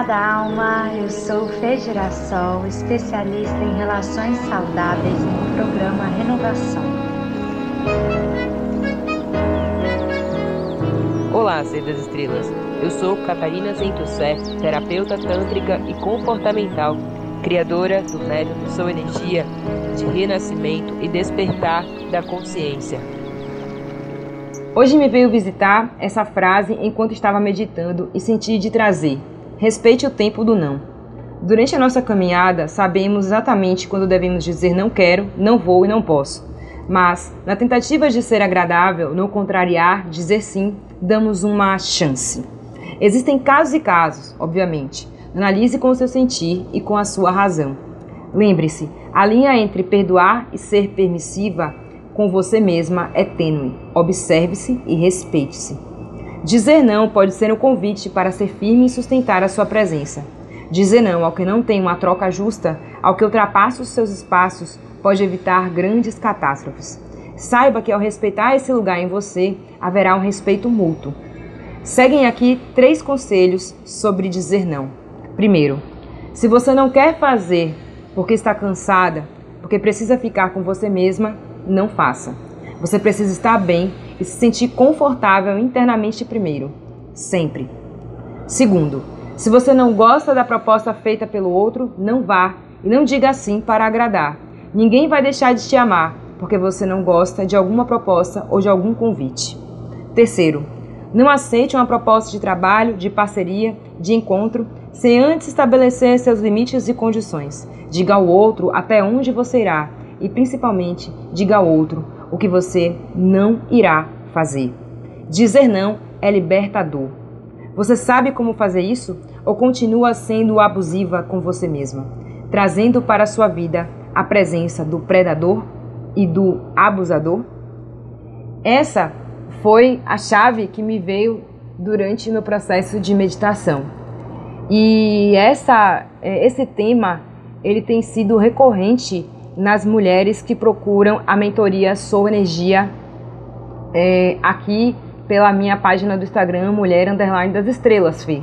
Amada alma, eu sou Fê Girassol, especialista em relações saudáveis no programa Renovação. Olá, Ser das Estrelas. Eu sou Catarina Zentussé, terapeuta tântrica e comportamental, criadora do método Sou Energia de renascimento e despertar da consciência. Hoje me veio visitar essa frase enquanto estava meditando e senti de trazer Respeite o tempo do não. Durante a nossa caminhada, sabemos exatamente quando devemos dizer não quero, não vou e não posso. Mas, na tentativa de ser agradável, não contrariar, dizer sim, damos uma chance. Existem casos e casos, obviamente. Analise com o seu sentir e com a sua razão. Lembre-se, a linha entre perdoar e ser permissiva com você mesma é tênue. Observe-se e respeite-se. Dizer não pode ser um convite para ser firme e sustentar a sua presença. Dizer não ao que não tem uma troca justa, ao que ultrapassa os seus espaços, pode evitar grandes catástrofes. Saiba que ao respeitar esse lugar em você, haverá um respeito mútuo. Seguem aqui três conselhos sobre dizer não. Primeiro, se você não quer fazer porque está cansada, porque precisa ficar com você mesma, não faça. Você precisa estar bem e se sentir confortável internamente primeiro, sempre. Segundo, se você não gosta da proposta feita pelo outro, não vá e não diga sim para agradar. Ninguém vai deixar de te amar porque você não gosta de alguma proposta ou de algum convite. Terceiro, não aceite uma proposta de trabalho, de parceria, de encontro, sem antes estabelecer seus limites e condições. Diga ao outro até onde você irá e, principalmente, diga ao outro o que você não irá fazer. Dizer não é libertador. Você sabe como fazer isso ou continua sendo abusiva com você mesma, trazendo para a sua vida a presença do predador e do abusador? Essa foi a chave que me veio durante meu processo de meditação. E essa, é, esse tema ele tem sido recorrente nas mulheres que procuram a mentoria Sou Energia é, aqui pela minha página do Instagram, Mulher Underline das Estrelas, Fê.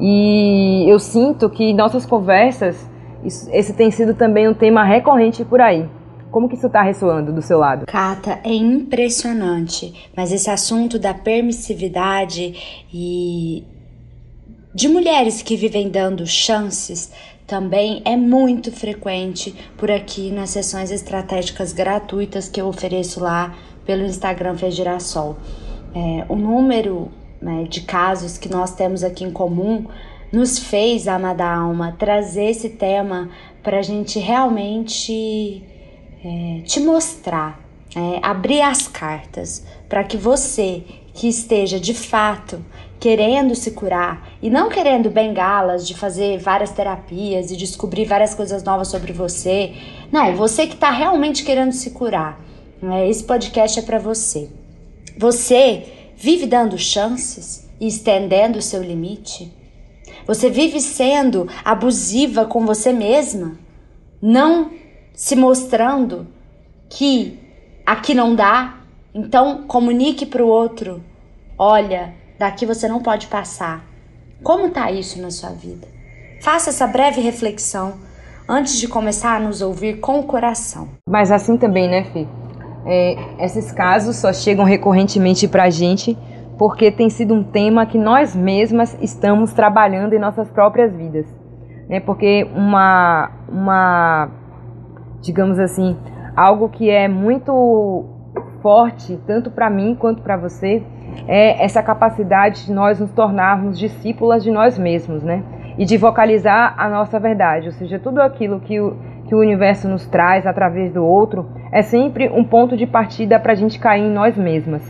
E eu sinto que nossas conversas, isso, esse tem sido também um tema recorrente por aí. Como que isso está ressoando do seu lado? Cata, é impressionante, mas esse assunto da permissividade e de mulheres que vivem dando chances também é muito frequente por aqui nas sessões estratégicas gratuitas que eu ofereço lá pelo Instagram Fez Girassol. É, o número né, de casos que nós temos aqui em comum nos fez, amada alma, trazer esse tema para a gente realmente é, te mostrar, é, abrir as cartas para que você que esteja de fato querendo se curar e não querendo bengalas de fazer várias terapias e descobrir várias coisas novas sobre você. Não, você que está realmente querendo se curar. Né? Esse podcast é para você. Você vive dando chances e estendendo o seu limite? Você vive sendo abusiva com você mesma? Não se mostrando que aqui não dá? Então comunique para o outro: olha, daqui você não pode passar. Como está isso na sua vida? Faça essa breve reflexão antes de começar a nos ouvir com o coração. Mas assim também, né, Fih? É, esses casos só chegam recorrentemente para a gente porque tem sido um tema que nós mesmas estamos trabalhando em nossas próprias vidas. Né? Porque uma, uma, digamos assim, algo que é muito forte, tanto para mim quanto para você, é essa capacidade de nós nos tornarmos discípulas de nós mesmos, né? E de vocalizar a nossa verdade, ou seja, tudo aquilo que o, que o universo nos traz através do outro é sempre um ponto de partida para a gente cair em nós mesmas.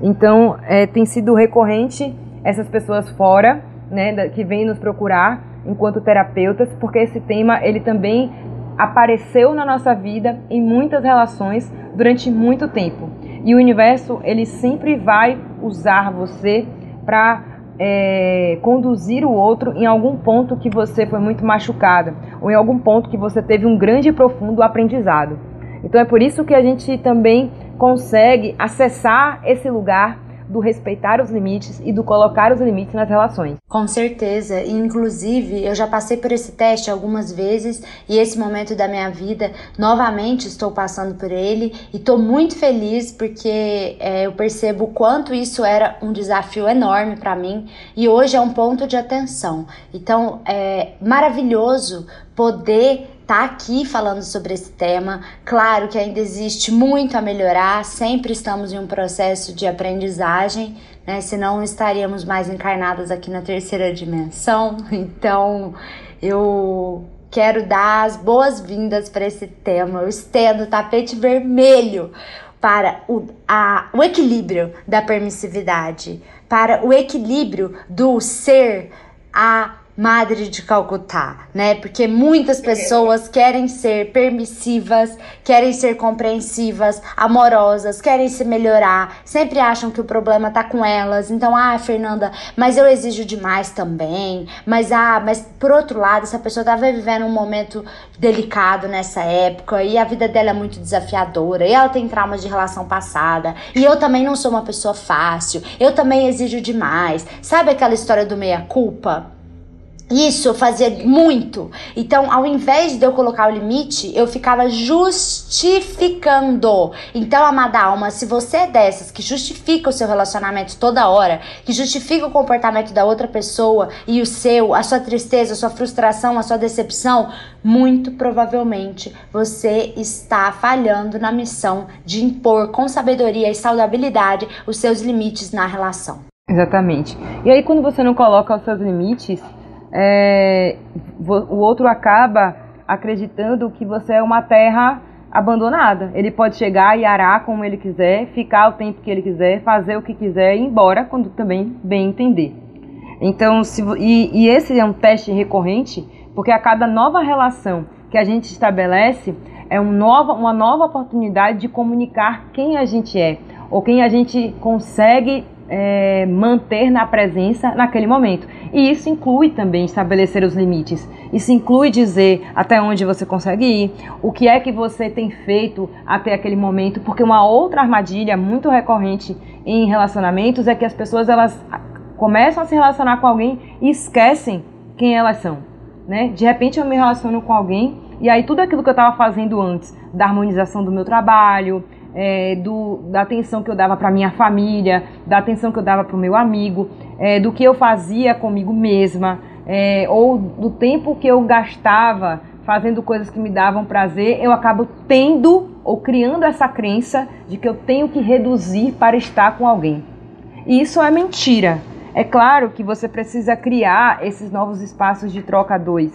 Então, é, tem sido recorrente essas pessoas fora, né, que vêm nos procurar enquanto terapeutas, porque esse tema ele também apareceu na nossa vida em muitas relações durante muito tempo. E o universo ele sempre vai usar você para é, conduzir o outro em algum ponto que você foi muito machucada ou em algum ponto que você teve um grande e profundo aprendizado. Então é por isso que a gente também consegue acessar esse lugar do respeitar os limites e do colocar os limites nas relações. Com certeza, inclusive eu já passei por esse teste algumas vezes e esse momento da minha vida novamente estou passando por ele e estou muito feliz porque é, eu percebo o quanto isso era um desafio enorme para mim e hoje é um ponto de atenção. Então é maravilhoso poder tá aqui falando sobre esse tema. Claro que ainda existe muito a melhorar, sempre estamos em um processo de aprendizagem, né? Senão estaríamos mais encarnadas aqui na terceira dimensão. Então, eu quero dar as boas-vindas para esse tema. Eu estendo o tapete vermelho para o, a, o equilíbrio da permissividade, para o equilíbrio do ser a Madre de Calcutá, né? Porque muitas pessoas querem ser permissivas, querem ser compreensivas, amorosas, querem se melhorar, sempre acham que o problema tá com elas. Então, ah, Fernanda, mas eu exijo demais também. Mas ah, mas por outro lado, essa pessoa tava vivendo um momento delicado nessa época e a vida dela é muito desafiadora, e ela tem traumas de relação passada, e eu também não sou uma pessoa fácil. Eu também exijo demais. Sabe aquela história do meia culpa? Isso eu fazia muito. Então, ao invés de eu colocar o limite, eu ficava justificando. Então, amada alma, se você é dessas que justifica o seu relacionamento toda hora, que justifica o comportamento da outra pessoa e o seu, a sua tristeza, a sua frustração, a sua decepção, muito provavelmente você está falhando na missão de impor com sabedoria e saudabilidade os seus limites na relação. Exatamente. E aí, quando você não coloca os seus limites, é, o outro acaba acreditando que você é uma terra abandonada. Ele pode chegar e arar como ele quiser, ficar o tempo que ele quiser, fazer o que quiser e ir embora quando também bem entender. Então, se, e, e esse é um teste recorrente, porque a cada nova relação que a gente estabelece é um nova, uma nova oportunidade de comunicar quem a gente é, ou quem a gente consegue é, manter na presença naquele momento. E isso inclui também estabelecer os limites. Isso inclui dizer até onde você consegue ir, o que é que você tem feito até aquele momento, porque uma outra armadilha muito recorrente em relacionamentos é que as pessoas elas começam a se relacionar com alguém e esquecem quem elas são. Né? De repente eu me relaciono com alguém e aí tudo aquilo que eu estava fazendo antes, da harmonização do meu trabalho, é, do, da atenção que eu dava para minha família, da atenção que eu dava para o meu amigo, é, do que eu fazia comigo mesma, é, ou do tempo que eu gastava fazendo coisas que me davam prazer, eu acabo tendo ou criando essa crença de que eu tenho que reduzir para estar com alguém. E isso é mentira. É claro que você precisa criar esses novos espaços de troca dois.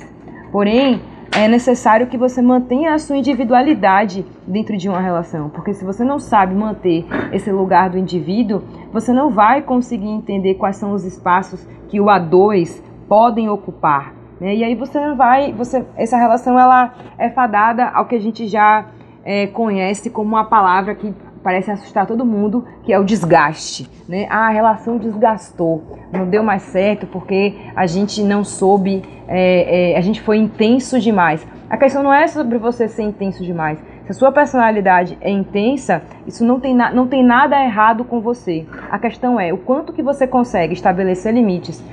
Porém, é necessário que você mantenha a sua individualidade dentro de uma relação, porque se você não sabe manter esse lugar do indivíduo, você não vai conseguir entender quais são os espaços que o A2 podem ocupar. Né? E aí você vai, você, essa relação ela é fadada ao que a gente já é, conhece como uma palavra que parece assustar todo mundo, que é o desgaste. Né? Ah, a relação desgastou, não deu mais certo porque a gente não soube, é, é, a gente foi intenso demais. A questão não é sobre você ser intenso demais. Se a sua personalidade é intensa, isso não tem, não tem nada errado com você. A questão é o quanto que você consegue estabelecer limites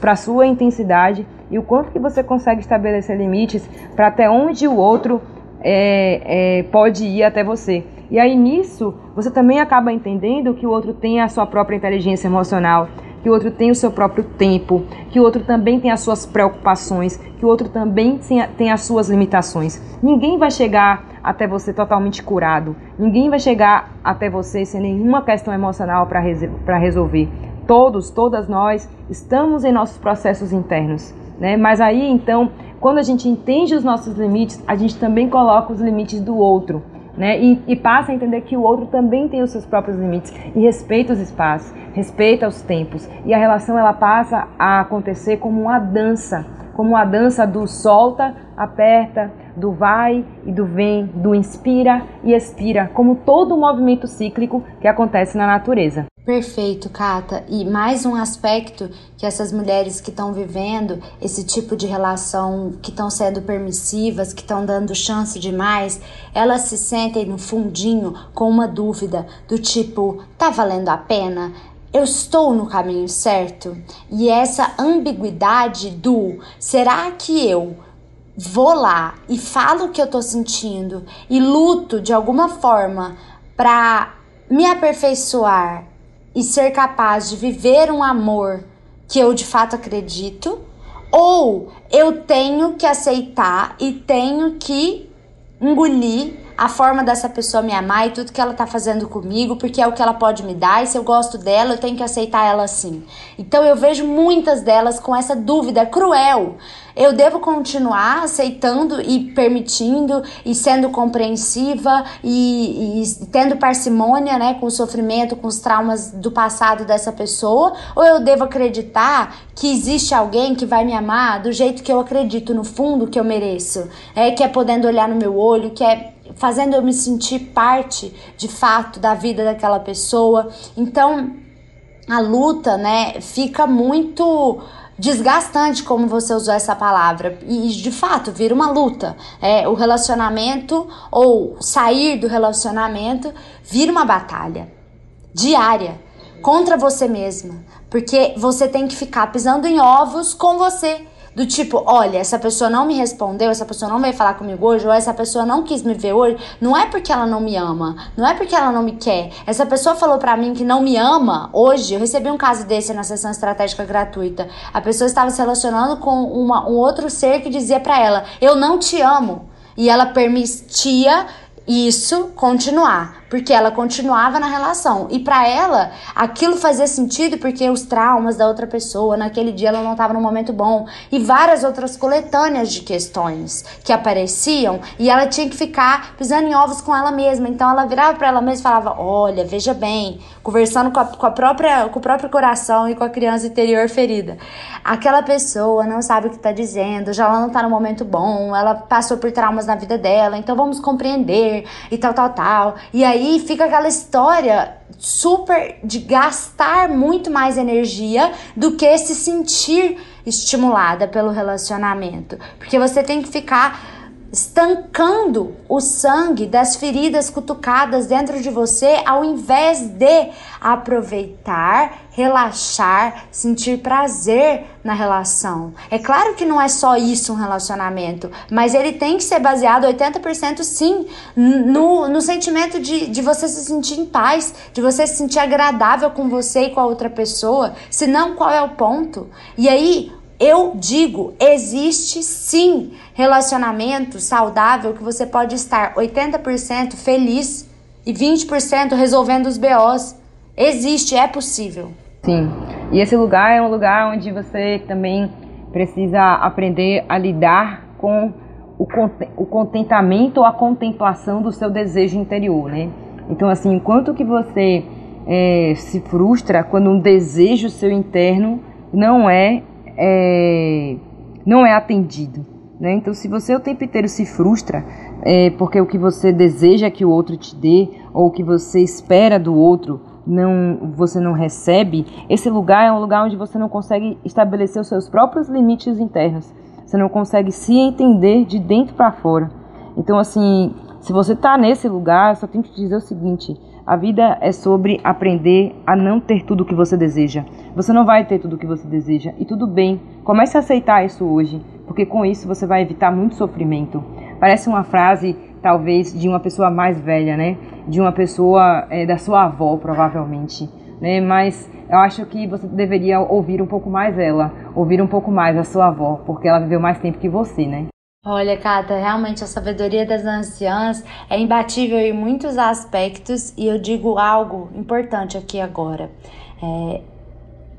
para a sua intensidade e o quanto que você consegue estabelecer limites para até onde o outro é, é, pode ir até você. E aí nisso, você também acaba entendendo que o outro tem a sua própria inteligência emocional, que o outro tem o seu próprio tempo, que o outro também tem as suas preocupações, que o outro também tem as suas limitações. Ninguém vai chegar até você totalmente curado. Ninguém vai chegar até você sem nenhuma questão emocional para resolver. Todos, todas nós estamos em nossos processos internos. Né? Mas aí então, quando a gente entende os nossos limites, a gente também coloca os limites do outro né? E, e, passa a entender que o outro também tem os seus próprios limites e respeita os espaços, respeita os tempos. E a relação ela passa a acontecer como uma dança, como uma dança do solta, aperta, do vai e do vem, do inspira e expira, como todo o movimento cíclico que acontece na natureza. Perfeito, Kata. E mais um aspecto que essas mulheres que estão vivendo esse tipo de relação, que estão sendo permissivas, que estão dando chance demais, elas se sentem no fundinho com uma dúvida do tipo: tá valendo a pena? eu estou no caminho certo? E essa ambiguidade do será que eu vou lá e falo o que eu tô sentindo e luto de alguma forma para me aperfeiçoar e ser capaz de viver um amor que eu de fato acredito, ou eu tenho que aceitar e tenho que engolir a forma dessa pessoa me amar e tudo que ela tá fazendo comigo, porque é o que ela pode me dar, e se eu gosto dela, eu tenho que aceitar ela assim. Então eu vejo muitas delas com essa dúvida cruel. Eu devo continuar aceitando e permitindo e sendo compreensiva e, e tendo parcimônia, né, com o sofrimento, com os traumas do passado dessa pessoa, ou eu devo acreditar que existe alguém que vai me amar do jeito que eu acredito no fundo que eu mereço, é que é podendo olhar no meu olho, que é fazendo eu me sentir parte de fato da vida daquela pessoa. Então, a luta, né, fica muito desgastante como você usou essa palavra. E de fato vira uma luta. É o relacionamento ou sair do relacionamento vira uma batalha diária contra você mesma. Porque você tem que ficar pisando em ovos com você do tipo, olha, essa pessoa não me respondeu, essa pessoa não veio falar comigo hoje, ou essa pessoa não quis me ver hoje, não é porque ela não me ama, não é porque ela não me quer. Essa pessoa falou para mim que não me ama hoje. Eu recebi um caso desse na sessão estratégica gratuita. A pessoa estava se relacionando com uma, um outro ser que dizia para ela: "Eu não te amo". E ela permitia isso continuar, porque ela continuava na relação. E para ela, aquilo fazia sentido porque os traumas da outra pessoa, naquele dia ela não estava num momento bom, e várias outras coletâneas de questões que apareciam, e ela tinha que ficar pisando em ovos com ela mesma. Então ela virava para ela mesma e falava: "Olha, veja bem", conversando com a, com a própria com o próprio coração e com a criança interior ferida. Aquela pessoa não sabe o que está dizendo, já ela não está no momento bom, ela passou por traumas na vida dela, então vamos compreender e tal, tal, tal. E aí fica aquela história super de gastar muito mais energia do que se sentir estimulada pelo relacionamento. Porque você tem que ficar estancando o sangue das feridas cutucadas dentro de você, ao invés de aproveitar, relaxar, sentir prazer na relação. É claro que não é só isso um relacionamento, mas ele tem que ser baseado 80% sim no, no sentimento de, de você se sentir em paz, de você se sentir agradável com você e com a outra pessoa. Senão, qual é o ponto? E aí, eu digo, existe sim relacionamento saudável que você pode estar 80% feliz e 20% resolvendo os BOs. Existe, é possível. Sim. E esse lugar é um lugar onde você também precisa aprender a lidar com o contentamento ou a contemplação do seu desejo interior, né? Então, assim, enquanto que você é, se frustra quando um desejo seu interno não é é, não é atendido. Né? Então, se você o tempo inteiro se frustra é, porque o que você deseja que o outro te dê ou o que você espera do outro não você não recebe, esse lugar é um lugar onde você não consegue estabelecer os seus próprios limites internos. Você não consegue se entender de dentro para fora. Então, assim, se você está nesse lugar, só tenho que te dizer o seguinte: a vida é sobre aprender a não ter tudo o que você deseja. Você não vai ter tudo o que você deseja e tudo bem. Comece a aceitar isso hoje, porque com isso você vai evitar muito sofrimento. Parece uma frase, talvez, de uma pessoa mais velha, né? De uma pessoa é, da sua avó, provavelmente. Né? Mas eu acho que você deveria ouvir um pouco mais ela, ouvir um pouco mais a sua avó, porque ela viveu mais tempo que você, né? Olha, Cata, realmente a sabedoria das anciãs é imbatível em muitos aspectos e eu digo algo importante aqui agora. É,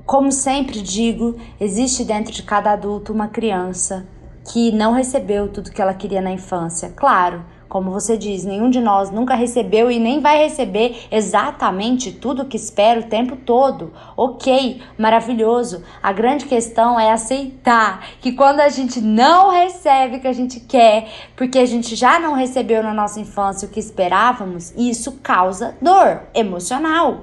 como sempre digo, existe dentro de cada adulto uma criança que não recebeu tudo que ela queria na infância. Claro, como você diz, nenhum de nós nunca recebeu e nem vai receber exatamente tudo que espera o tempo todo. Ok, maravilhoso. A grande questão é aceitar que quando a gente não recebe o que a gente quer, porque a gente já não recebeu na nossa infância o que esperávamos, isso causa dor emocional.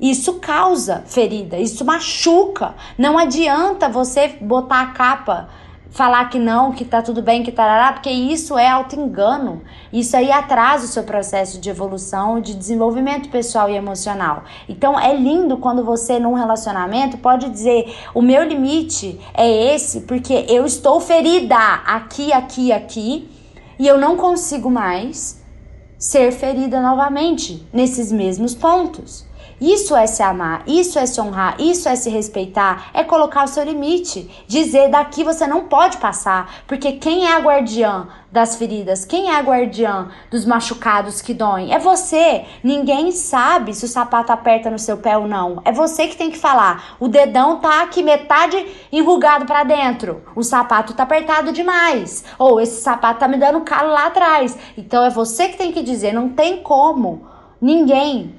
Isso causa ferida, isso machuca. Não adianta você botar a capa falar que não, que tá tudo bem, que tarará, porque isso é auto-engano. Isso aí atrasa o seu processo de evolução, de desenvolvimento pessoal e emocional. Então é lindo quando você, num relacionamento, pode dizer: o meu limite é esse, porque eu estou ferida aqui, aqui, aqui, e eu não consigo mais ser ferida novamente nesses mesmos pontos. Isso é se amar, isso é se honrar, isso é se respeitar, é colocar o seu limite, dizer daqui você não pode passar, porque quem é a guardiã das feridas, quem é a guardiã dos machucados que doem? É você. Ninguém sabe se o sapato aperta no seu pé ou não. É você que tem que falar. O dedão tá aqui metade enrugado para dentro. O sapato tá apertado demais. Ou esse sapato tá me dando calo lá atrás. Então é você que tem que dizer, não tem como ninguém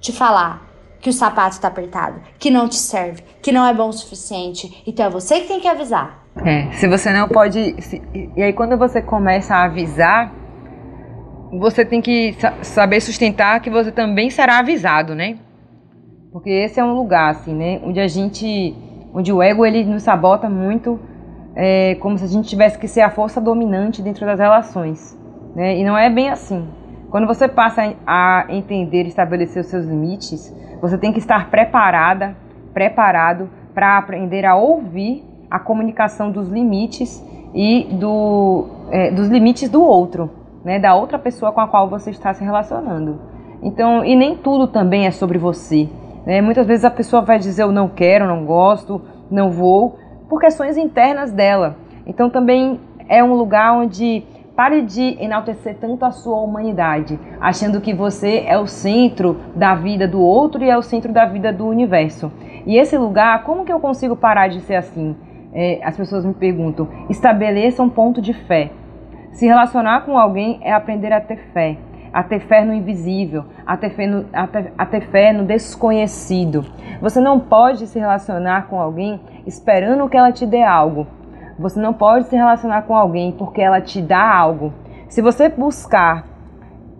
te falar que o sapato está apertado, que não te serve, que não é bom o suficiente. Então é você que tem que avisar. É, se você não pode. Se, e aí quando você começa a avisar, você tem que saber sustentar que você também será avisado, né? Porque esse é um lugar, assim, né? Onde a gente. Onde o ego ele nos sabota muito, é, como se a gente tivesse que ser a força dominante dentro das relações. Né? E não é bem assim. Quando você passa a entender estabelecer os seus limites, você tem que estar preparada, preparado para aprender a ouvir a comunicação dos limites e do, é, dos limites do outro, né, da outra pessoa com a qual você está se relacionando. Então, e nem tudo também é sobre você. Né? Muitas vezes a pessoa vai dizer eu não quero, não gosto, não vou, por questões internas dela. Então também é um lugar onde Pare de enaltecer tanto a sua humanidade, achando que você é o centro da vida do outro e é o centro da vida do universo. E esse lugar, como que eu consigo parar de ser assim? É, as pessoas me perguntam. Estabeleça um ponto de fé. Se relacionar com alguém é aprender a ter fé, a ter fé no invisível, a ter fé no, a ter, a ter fé no desconhecido. Você não pode se relacionar com alguém esperando que ela te dê algo. Você não pode se relacionar com alguém porque ela te dá algo. Se você buscar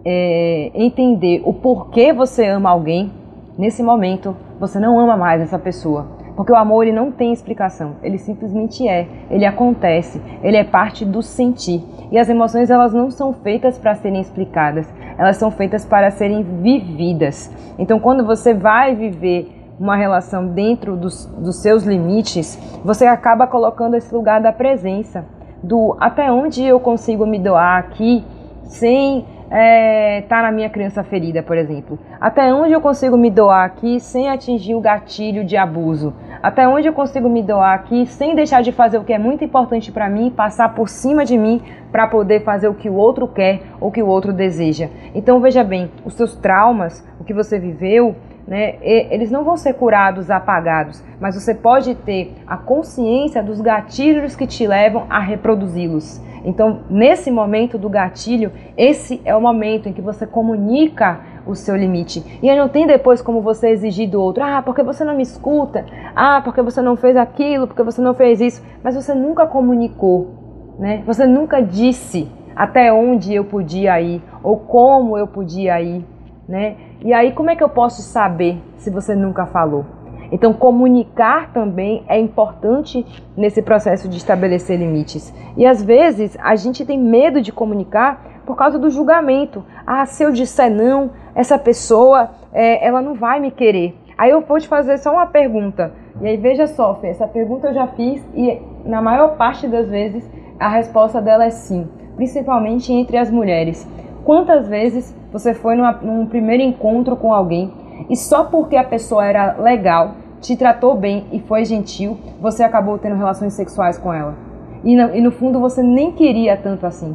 é, entender o porquê você ama alguém, nesse momento você não ama mais essa pessoa. Porque o amor ele não tem explicação, ele simplesmente é, ele acontece, ele é parte do sentir. E as emoções elas não são feitas para serem explicadas, elas são feitas para serem vividas. Então quando você vai viver uma relação dentro dos, dos seus limites, você acaba colocando esse lugar da presença, do até onde eu consigo me doar aqui sem estar é, tá na minha criança ferida, por exemplo. Até onde eu consigo me doar aqui sem atingir o gatilho de abuso. Até onde eu consigo me doar aqui sem deixar de fazer o que é muito importante para mim, passar por cima de mim para poder fazer o que o outro quer ou que o outro deseja. Então veja bem, os seus traumas, o que você viveu, né, eles não vão ser curados, apagados, mas você pode ter a consciência dos gatilhos que te levam a reproduzi-los. Então, nesse momento do gatilho, esse é o momento em que você comunica o seu limite. E aí não tem depois como você exigir do outro, ah, porque você não me escuta, ah, porque você não fez aquilo, porque você não fez isso, mas você nunca comunicou, né? Você nunca disse até onde eu podia ir ou como eu podia ir, né? E aí, como é que eu posso saber se você nunca falou? Então, comunicar também é importante nesse processo de estabelecer limites. E às vezes a gente tem medo de comunicar por causa do julgamento. Ah, se eu disser não, essa pessoa é, ela não vai me querer. Aí eu vou te fazer só uma pergunta. E aí veja só, Fê, essa pergunta eu já fiz e na maior parte das vezes a resposta dela é sim, principalmente entre as mulheres. Quantas vezes você foi numa, num primeiro encontro com alguém e só porque a pessoa era legal, te tratou bem e foi gentil, você acabou tendo relações sexuais com ela? E no, e no fundo você nem queria tanto assim.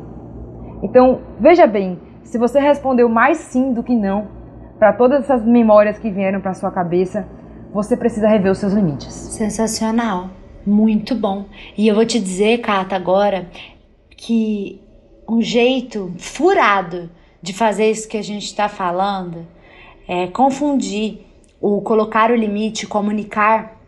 Então, veja bem, se você respondeu mais sim do que não para todas essas memórias que vieram para sua cabeça, você precisa rever os seus limites. Sensacional. Muito bom. E eu vou te dizer, Cata, agora que um jeito furado de fazer isso que a gente está falando é confundir o colocar o limite, comunicar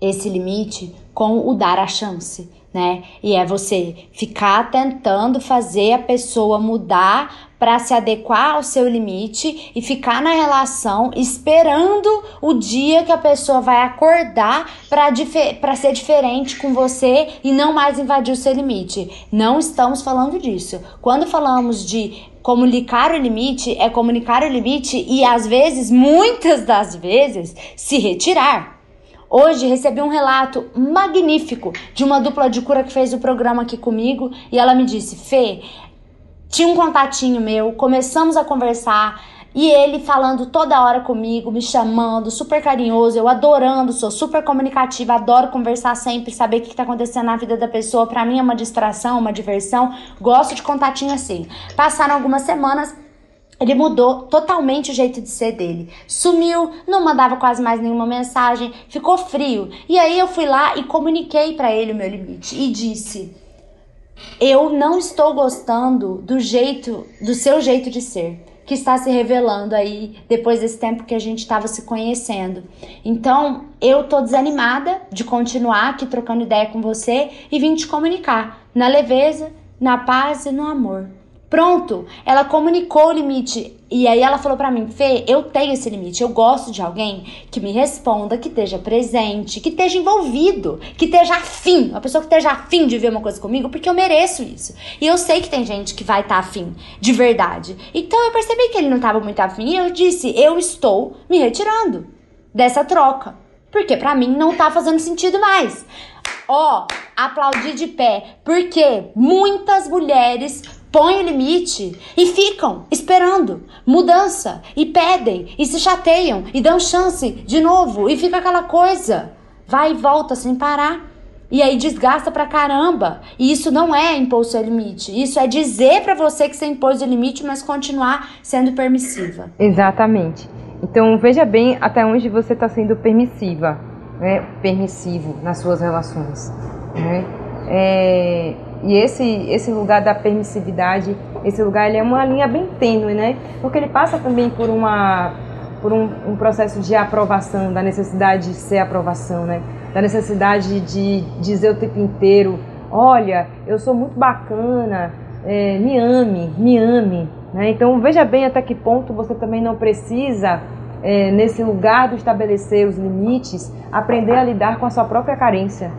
esse limite com o dar a chance. Né? E é você ficar tentando fazer a pessoa mudar para se adequar ao seu limite e ficar na relação esperando o dia que a pessoa vai acordar para ser diferente com você e não mais invadir o seu limite. Não estamos falando disso. Quando falamos de comunicar o limite, é comunicar o limite e às vezes, muitas das vezes, se retirar. Hoje recebi um relato magnífico de uma dupla de cura que fez o programa aqui comigo e ela me disse: Fê, tinha um contatinho meu, começamos a conversar e ele falando toda hora comigo, me chamando, super carinhoso, eu adorando, sou super comunicativa, adoro conversar sempre, saber o que está acontecendo na vida da pessoa. Para mim é uma distração, uma diversão. Gosto de contatinho assim. Passaram algumas semanas, ele mudou totalmente o jeito de ser dele. Sumiu, não mandava quase mais nenhuma mensagem, ficou frio. E aí eu fui lá e comuniquei para ele o meu limite e disse: "Eu não estou gostando do jeito, do seu jeito de ser." que está se revelando aí depois desse tempo que a gente estava se conhecendo. Então, eu tô desanimada de continuar aqui trocando ideia com você e vim te comunicar na leveza, na paz e no amor. Pronto, ela comunicou o limite. E aí ela falou para mim, Fê, eu tenho esse limite. Eu gosto de alguém que me responda, que esteja presente, que esteja envolvido, que esteja afim. Uma pessoa que esteja afim de ver uma coisa comigo, porque eu mereço isso. E eu sei que tem gente que vai estar tá afim, de verdade. Então eu percebi que ele não estava muito afim e eu disse, eu estou me retirando dessa troca. Porque para mim não tá fazendo sentido mais. Ó, oh, aplaudir de pé. Porque muitas mulheres põem o limite e ficam esperando mudança e pedem e se chateiam e dão chance de novo e fica aquela coisa. Vai e volta sem parar. E aí desgasta pra caramba. E isso não é impor seu limite. Isso é dizer para você que você impôs o limite, mas continuar sendo permissiva. Exatamente. Então veja bem até onde você está sendo permissiva, né? permissivo nas suas relações. Né? É, e esse, esse lugar da permissividade, esse lugar ele é uma linha bem tênue, né? Porque ele passa também por, uma, por um, um processo de aprovação, da necessidade de ser aprovação, né? Da necessidade de dizer o tempo inteiro, olha, eu sou muito bacana, é, me ame, me ame. Né? Então veja bem até que ponto você também não precisa, é, nesse lugar do estabelecer os limites, aprender a lidar com a sua própria carência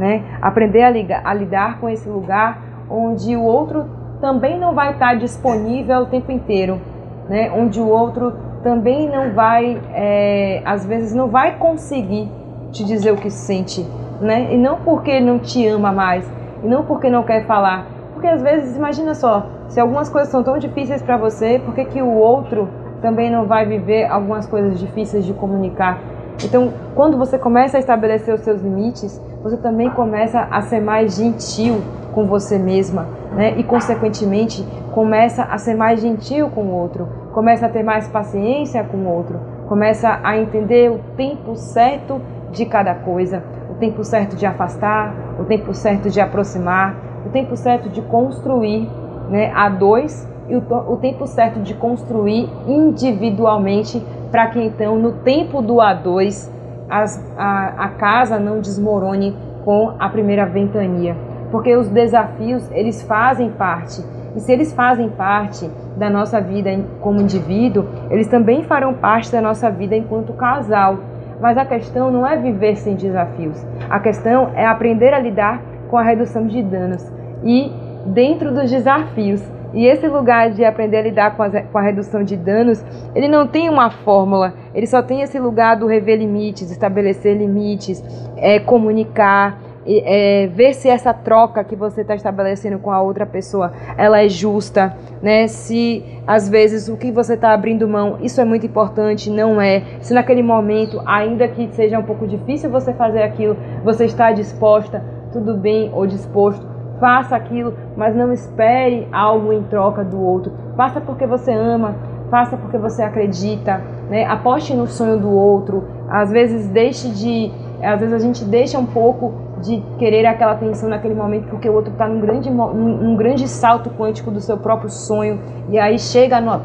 né? Aprender a, ligar, a lidar com esse lugar onde o outro também não vai estar disponível o tempo inteiro, né? Onde o outro também não vai, é, às vezes não vai conseguir te dizer o que sente, né? E não porque não te ama mais, e não porque não quer falar, porque às vezes imagina só, se algumas coisas são tão difíceis para você, por que, que o outro também não vai viver algumas coisas difíceis de comunicar? Então, quando você começa a estabelecer os seus limites, você também começa a ser mais gentil com você mesma, né? E consequentemente começa a ser mais gentil com o outro, começa a ter mais paciência com o outro, começa a entender o tempo certo de cada coisa, o tempo certo de afastar, o tempo certo de aproximar, o tempo certo de construir, né? A dois e o, o tempo certo de construir individualmente para que então no tempo do A2 as, a, a casa não desmorone com a primeira ventania, porque os desafios eles fazem parte e se eles fazem parte da nossa vida como indivíduo, eles também farão parte da nossa vida enquanto casal. Mas a questão não é viver sem desafios. A questão é aprender a lidar com a redução de danos. E dentro dos desafios, e esse lugar de aprender a lidar com a, com a, redução de danos, ele não tem uma fórmula, ele só tem esse lugar do rever limites, estabelecer limites, é, comunicar, é, ver se essa troca que você está estabelecendo com a outra pessoa, ela é justa, né? Se às vezes o que você está abrindo mão, isso é muito importante, não é. Se naquele momento, ainda que seja um pouco difícil você fazer aquilo, você está disposta, tudo bem ou disposto faça aquilo, mas não espere algo em troca do outro. Faça porque você ama, faça porque você acredita, né? Aposte no sonho do outro. Às vezes deixe de, às vezes a gente deixa um pouco de querer aquela atenção naquele momento porque o outro está num grande, num, grande salto quântico do seu próprio sonho e aí chega a, no,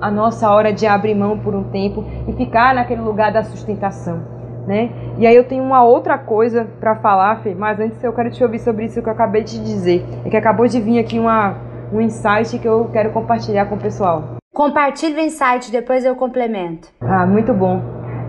a nossa hora de abrir mão por um tempo e ficar naquele lugar da sustentação. Né? E aí eu tenho uma outra coisa para falar, Fê, mas antes eu quero te ouvir sobre isso que eu acabei de dizer. É que acabou de vir aqui uma, um insight que eu quero compartilhar com o pessoal. Compartilhe o insight, depois eu complemento. Ah, muito bom.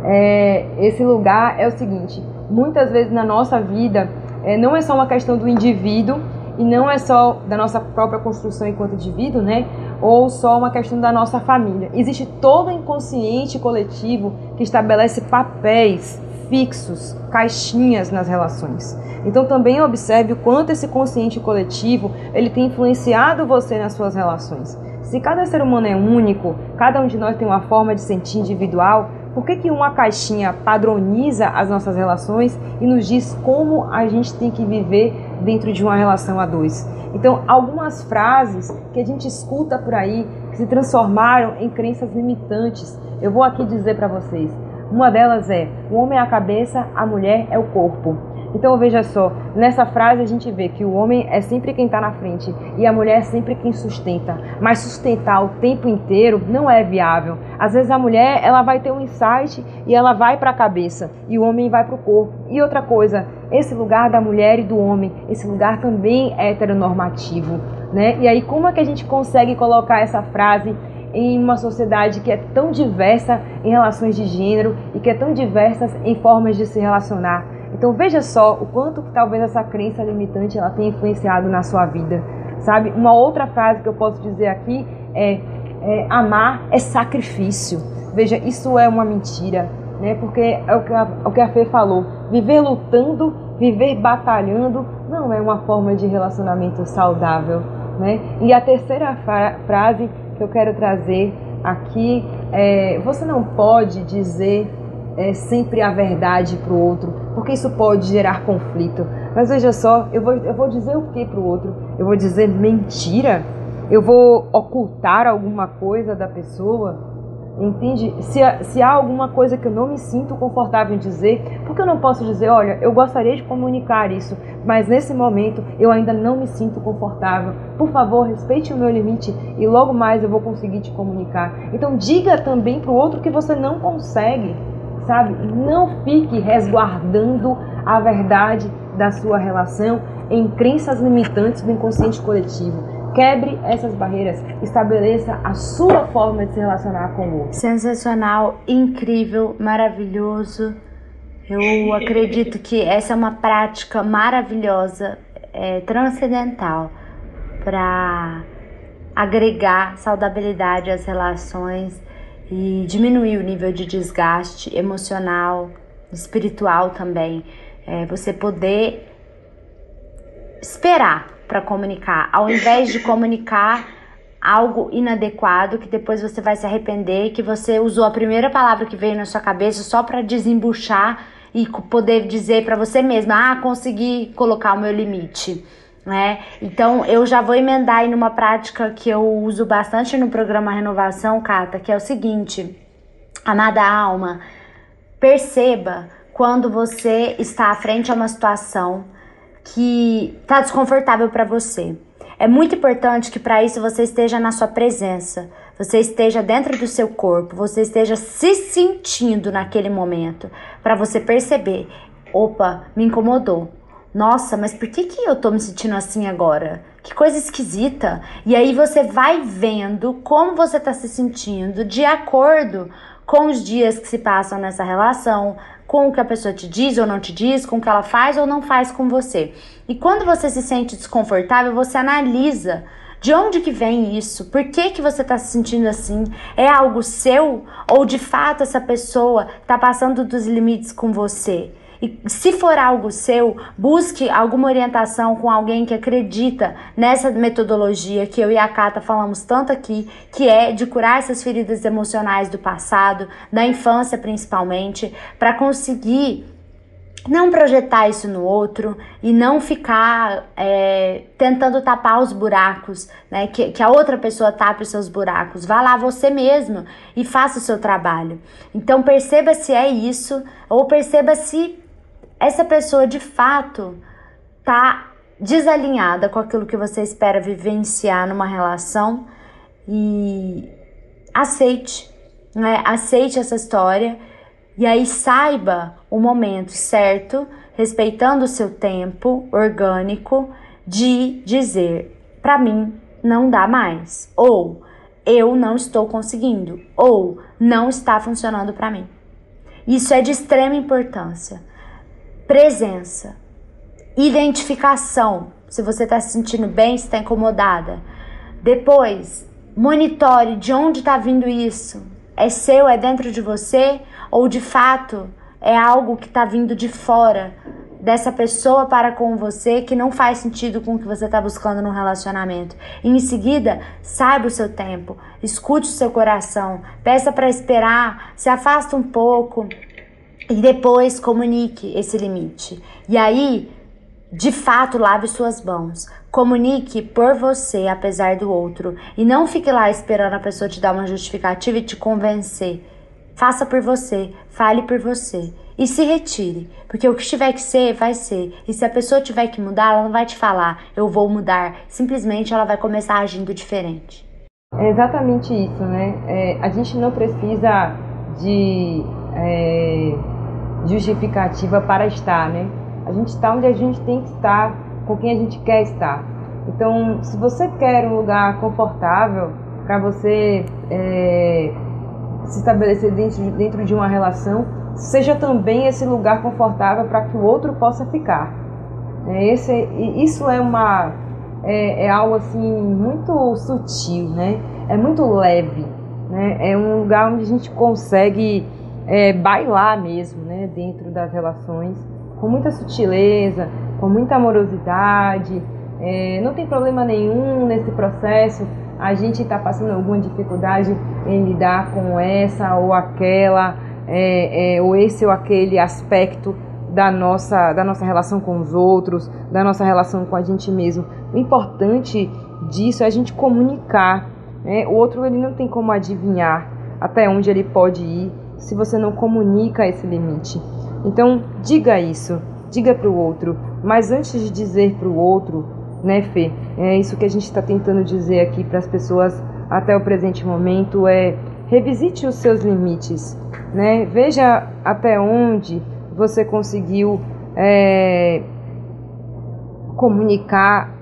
É, esse lugar é o seguinte: muitas vezes na nossa vida é, não é só uma questão do indivíduo e não é só da nossa própria construção enquanto indivíduo, né? Ou só uma questão da nossa família. Existe todo o inconsciente coletivo que estabelece papéis fixos, caixinhas nas relações. Então também observe o quanto esse consciente coletivo ele tem influenciado você nas suas relações. Se cada ser humano é único, cada um de nós tem uma forma de sentir individual, por que, que uma caixinha padroniza as nossas relações e nos diz como a gente tem que viver dentro de uma relação a dois? Então, algumas frases que a gente escuta por aí que se transformaram em crenças limitantes, eu vou aqui dizer para vocês. Uma delas é: o homem é a cabeça, a mulher é o corpo. Então veja só, nessa frase a gente vê que o homem é sempre quem está na frente e a mulher é sempre quem sustenta. Mas sustentar o tempo inteiro não é viável. Às vezes a mulher ela vai ter um insight e ela vai para a cabeça e o homem vai para o corpo. E outra coisa, esse lugar da mulher e do homem, esse lugar também é heteronormativo, né? E aí como é que a gente consegue colocar essa frase em uma sociedade que é tão diversa em relações de gênero e que é tão diversa em formas de se relacionar? Então veja só o quanto que talvez essa crença limitante ela tenha influenciado na sua vida, sabe? Uma outra frase que eu posso dizer aqui é, é amar é sacrifício. Veja, isso é uma mentira, né? Porque é o que a, é o que a Fê falou, viver lutando, viver batalhando não é uma forma de relacionamento saudável, né? E a terceira fra frase que eu quero trazer aqui é: você não pode dizer é, sempre a verdade para o outro, porque isso pode gerar conflito. Mas veja só, eu vou, eu vou dizer o que para o outro? Eu vou dizer mentira? Eu vou ocultar alguma coisa da pessoa? Entende? Se, se há alguma coisa que eu não me sinto confortável em dizer, por que eu não posso dizer, olha, eu gostaria de comunicar isso, mas nesse momento eu ainda não me sinto confortável. Por favor, respeite o meu limite e logo mais eu vou conseguir te comunicar. Então diga também para o outro que você não consegue sabe? Não fique resguardando a verdade da sua relação em crenças limitantes do inconsciente coletivo. Quebre essas barreiras, estabeleça a sua forma de se relacionar com o outro. Sensacional, incrível, maravilhoso. Eu acredito que essa é uma prática maravilhosa, é, transcendental para agregar saudabilidade às relações e diminuir o nível de desgaste emocional, espiritual também. É, você poder esperar para comunicar, ao invés de comunicar algo inadequado que depois você vai se arrepender, que você usou a primeira palavra que veio na sua cabeça só para desembuchar e poder dizer para você mesma: "Ah, consegui colocar o meu limite" né? Então eu já vou emendar aí numa prática que eu uso bastante no programa Renovação, Cata, que é o seguinte: amada alma, perceba quando você está à frente a uma situação que está desconfortável para você. É muito importante que para isso você esteja na sua presença, você esteja dentro do seu corpo, você esteja se sentindo naquele momento, para você perceber, opa, me incomodou nossa, mas por que, que eu tô me sentindo assim agora? Que coisa esquisita. E aí você vai vendo como você tá se sentindo de acordo com os dias que se passam nessa relação, com o que a pessoa te diz ou não te diz, com o que ela faz ou não faz com você. E quando você se sente desconfortável, você analisa de onde que vem isso? Por que que você está se sentindo assim? É algo seu ou de fato essa pessoa está passando dos limites com você? E se for algo seu, busque alguma orientação com alguém que acredita nessa metodologia que eu e a Kata falamos tanto aqui, que é de curar essas feridas emocionais do passado, da infância principalmente, para conseguir não projetar isso no outro e não ficar é, tentando tapar os buracos, né? Que, que a outra pessoa tape os seus buracos. Vá lá você mesmo e faça o seu trabalho. Então perceba se é isso ou perceba se essa pessoa de fato tá desalinhada com aquilo que você espera vivenciar numa relação e aceite, né? Aceite essa história E aí saiba o momento certo, respeitando o seu tempo orgânico, de dizer: para mim não dá mais, ou eu não estou conseguindo, ou não está funcionando para mim. Isso é de extrema importância. Presença, identificação, se você está se sentindo bem, se está incomodada. Depois, monitore de onde está vindo isso. É seu, é dentro de você, ou de fato é algo que está vindo de fora dessa pessoa para com você que não faz sentido com o que você está buscando no relacionamento. E em seguida, saiba o seu tempo, escute o seu coração, peça para esperar, se afasta um pouco e depois comunique esse limite. E aí, de fato, lave suas mãos. Comunique por você, apesar do outro. E não fique lá esperando a pessoa te dar uma justificativa e te convencer. Faça por você, fale por você e se retire, porque o que tiver que ser, vai ser. E se a pessoa tiver que mudar, ela não vai te falar, eu vou mudar. Simplesmente ela vai começar agindo diferente. É exatamente isso, né? É, a gente não precisa de é, justificativa para estar, né? A gente está onde a gente tem que estar, com quem a gente quer estar. Então, se você quer um lugar confortável para você é, se estabelecer dentro, dentro de uma relação, seja também esse lugar confortável para que o outro possa ficar. É, esse, isso é uma é, é, algo assim muito sutil, né? É muito leve, né? É um lugar onde a gente consegue é, bailar mesmo, né? Dentro das relações, com muita sutileza, com muita amorosidade. É, não tem problema nenhum nesse processo. A gente está passando alguma dificuldade em lidar com essa ou aquela é, é, ou esse ou aquele aspecto da nossa, da nossa relação com os outros, da nossa relação com a gente mesmo. O importante disso é a gente comunicar. Né? O outro ele não tem como adivinhar até onde ele pode ir se você não comunica esse limite. Então, diga isso, diga para o outro. Mas antes de dizer para o outro, né, Fê? É isso que a gente está tentando dizer aqui para as pessoas até o presente momento é revisite os seus limites, né? Veja até onde você conseguiu é, comunicar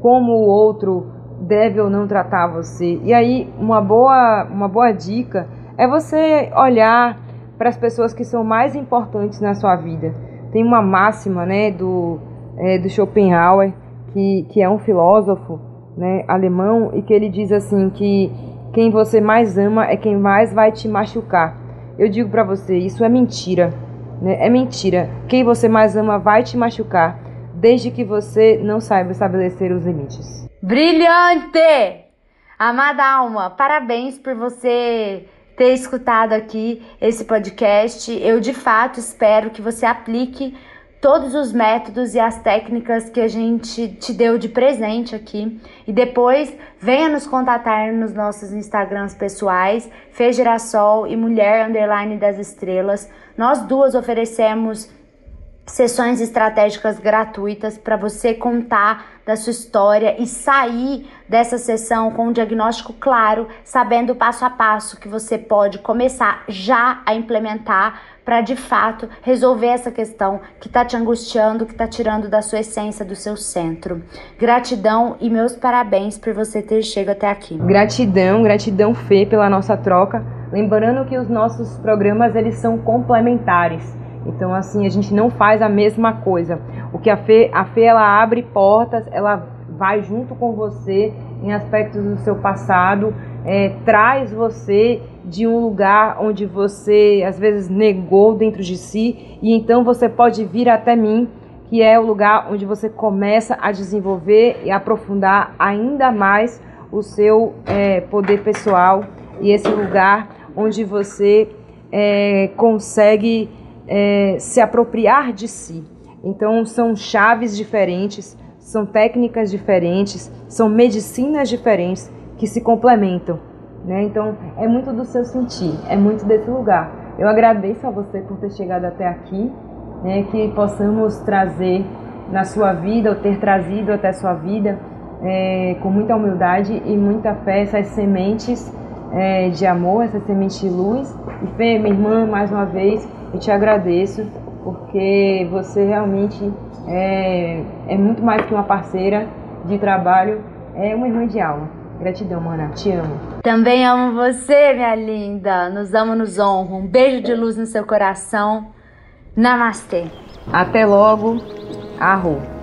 como o outro deve ou não tratar você. E aí, uma boa, uma boa dica é você olhar para as pessoas que são mais importantes na sua vida. Tem uma máxima né, do, é, do Schopenhauer, que, que é um filósofo né, alemão, e que ele diz assim que quem você mais ama é quem mais vai te machucar. Eu digo para você, isso é mentira. Né? É mentira. Quem você mais ama vai te machucar, desde que você não saiba estabelecer os limites. Brilhante! Amada alma, parabéns por você ter escutado aqui esse podcast. Eu de fato espero que você aplique todos os métodos e as técnicas que a gente te deu de presente aqui. E depois venha nos contatar nos nossos Instagrams pessoais, Fê Girassol e Mulher Underline das Estrelas. Nós duas oferecemos sessões estratégicas gratuitas para você contar da sua história e sair dessa sessão com um diagnóstico claro, sabendo passo a passo que você pode começar já a implementar para de fato resolver essa questão que está te angustiando, que está tirando da sua essência, do seu centro. Gratidão e meus parabéns por você ter chegado até aqui. Gratidão, gratidão Fê pela nossa troca. Lembrando que os nossos programas eles são complementares. Então assim, a gente não faz a mesma coisa. O que a Fê, a Fê ela abre portas, ela vai junto com você em aspectos do seu passado, é, traz você de um lugar onde você às vezes negou dentro de si, e então você pode vir até mim, que é o lugar onde você começa a desenvolver e aprofundar ainda mais o seu é, poder pessoal, e esse lugar onde você é, consegue é, se apropriar de si. Então, são chaves diferentes, são técnicas diferentes, são medicinas diferentes que se complementam. Né? Então, é muito do seu sentir, é muito desse lugar. Eu agradeço a você por ter chegado até aqui, né? que possamos trazer na sua vida, ou ter trazido até a sua vida, é, com muita humildade e muita fé, essas sementes é, de amor, essa semente de luz. E Fê, minha irmã, mais uma vez, eu te agradeço, porque você realmente é, é muito mais que uma parceira de trabalho, é uma irmã de alma. Gratidão, mana. Te amo. Também amo você, minha linda. Nos amo, nos honro. Um beijo de luz no seu coração. Namastê. Até logo. Arro.